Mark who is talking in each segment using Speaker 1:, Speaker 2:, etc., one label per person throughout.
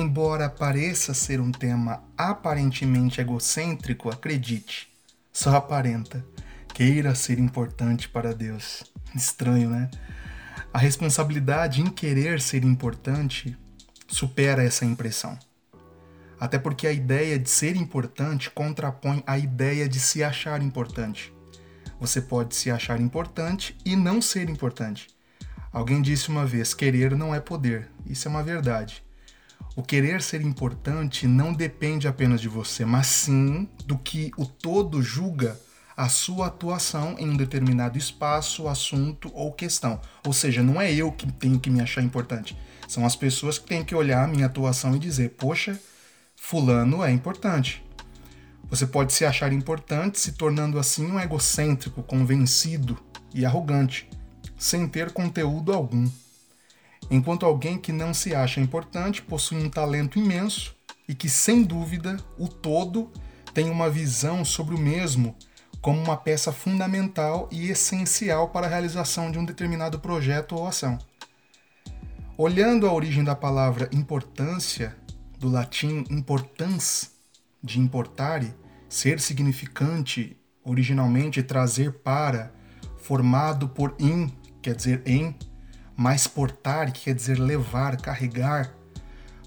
Speaker 1: Embora pareça ser um tema aparentemente egocêntrico, acredite, só aparenta. Queira ser importante para Deus. Estranho, né? A responsabilidade em querer ser importante supera essa impressão. Até porque a ideia de ser importante contrapõe a ideia de se achar importante. Você pode se achar importante e não ser importante. Alguém disse uma vez: querer não é poder. Isso é uma verdade. O querer ser importante não depende apenas de você, mas sim do que o todo julga a sua atuação em um determinado espaço, assunto ou questão. Ou seja, não é eu que tenho que me achar importante. São as pessoas que têm que olhar a minha atuação e dizer: poxa, Fulano é importante. Você pode se achar importante se tornando assim um egocêntrico, convencido e arrogante, sem ter conteúdo algum. Enquanto alguém que não se acha importante possui um talento imenso e que, sem dúvida, o todo tem uma visão sobre o mesmo como uma peça fundamental e essencial para a realização de um determinado projeto ou ação. Olhando a origem da palavra importância, do latim importans, de importare, ser significante, originalmente trazer para, formado por in, quer dizer em, mais portar, que quer dizer levar, carregar,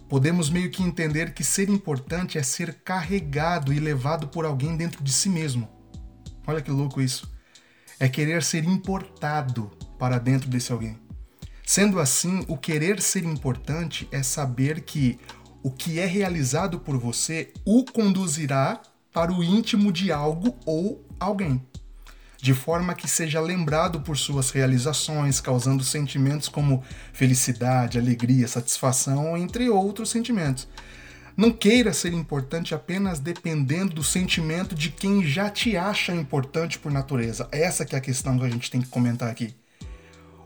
Speaker 1: podemos meio que entender que ser importante é ser carregado e levado por alguém dentro de si mesmo. Olha que louco isso. É querer ser importado para dentro desse alguém. Sendo assim, o querer ser importante é saber que o que é realizado por você o conduzirá para o íntimo de algo ou alguém, de forma que seja lembrado por suas realizações, causando sentimentos como felicidade, alegria, satisfação, entre outros sentimentos. Não queira ser importante apenas dependendo do sentimento de quem já te acha importante por natureza. Essa que é a questão que a gente tem que comentar aqui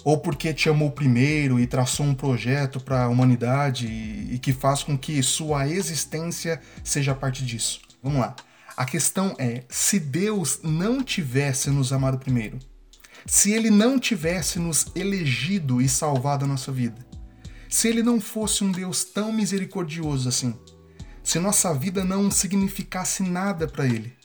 Speaker 1: ou porque te amou primeiro e traçou um projeto para a humanidade e, e que faz com que sua existência seja parte disso. Vamos lá. A questão é: se Deus não tivesse nos amado primeiro, se Ele não tivesse nos elegido e salvado a nossa vida, se Ele não fosse um Deus tão misericordioso assim, se nossa vida não significasse nada para Ele,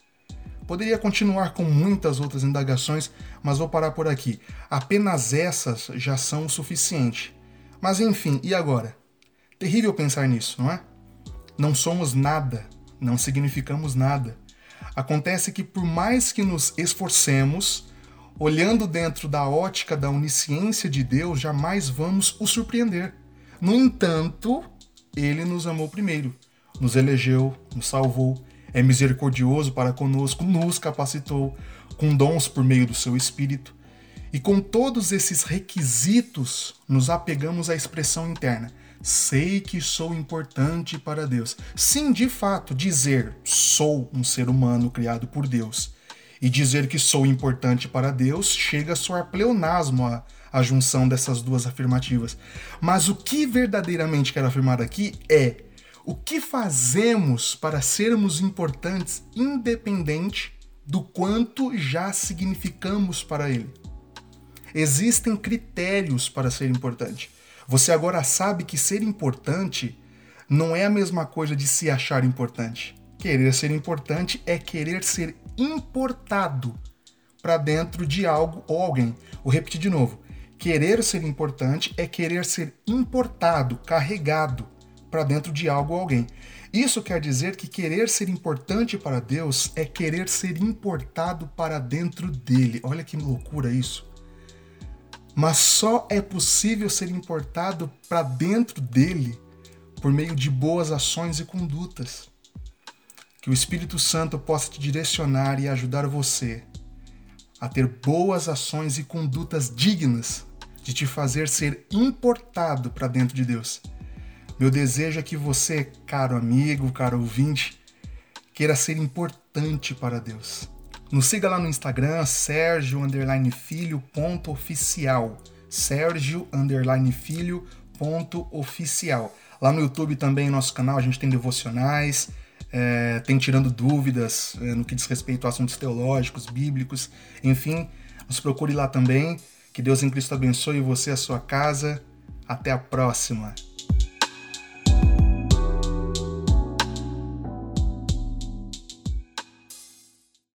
Speaker 1: Poderia continuar com muitas outras indagações, mas vou parar por aqui. Apenas essas já são o suficiente. Mas enfim, e agora? Terrível pensar nisso, não é? Não somos nada, não significamos nada. Acontece que, por mais que nos esforcemos, olhando dentro da ótica da onisciência de Deus, jamais vamos o surpreender. No entanto, ele nos amou primeiro, nos elegeu, nos salvou é misericordioso para conosco, nos capacitou com dons por meio do seu Espírito. E com todos esses requisitos, nos apegamos à expressão interna. Sei que sou importante para Deus. Sim, de fato, dizer sou um ser humano criado por Deus e dizer que sou importante para Deus chega a soar pleonasmo a, a junção dessas duas afirmativas. Mas o que verdadeiramente quero afirmar aqui é o que fazemos para sermos importantes, independente do quanto já significamos para ele? Existem critérios para ser importante. Você agora sabe que ser importante não é a mesma coisa de se achar importante. Querer ser importante é querer ser importado para dentro de algo ou alguém. Vou repetir de novo. Querer ser importante é querer ser importado, carregado para dentro de algo ou alguém. Isso quer dizer que querer ser importante para Deus é querer ser importado para dentro dele. Olha que loucura isso. Mas só é possível ser importado para dentro dele por meio de boas ações e condutas. Que o Espírito Santo possa te direcionar e ajudar você a ter boas ações e condutas dignas de te fazer ser importado para dentro de Deus meu desejo é que você, caro amigo, caro ouvinte, queira ser importante para Deus. Nos siga lá no Instagram, Sérgio Filho ponto oficial. Sérgio Filho ponto oficial. Lá no YouTube também, nosso canal, a gente tem devocionais, é, tem tirando dúvidas é, no que diz respeito a assuntos teológicos, bíblicos, enfim, nos procure lá também. Que Deus em Cristo abençoe você e a sua casa. Até a próxima.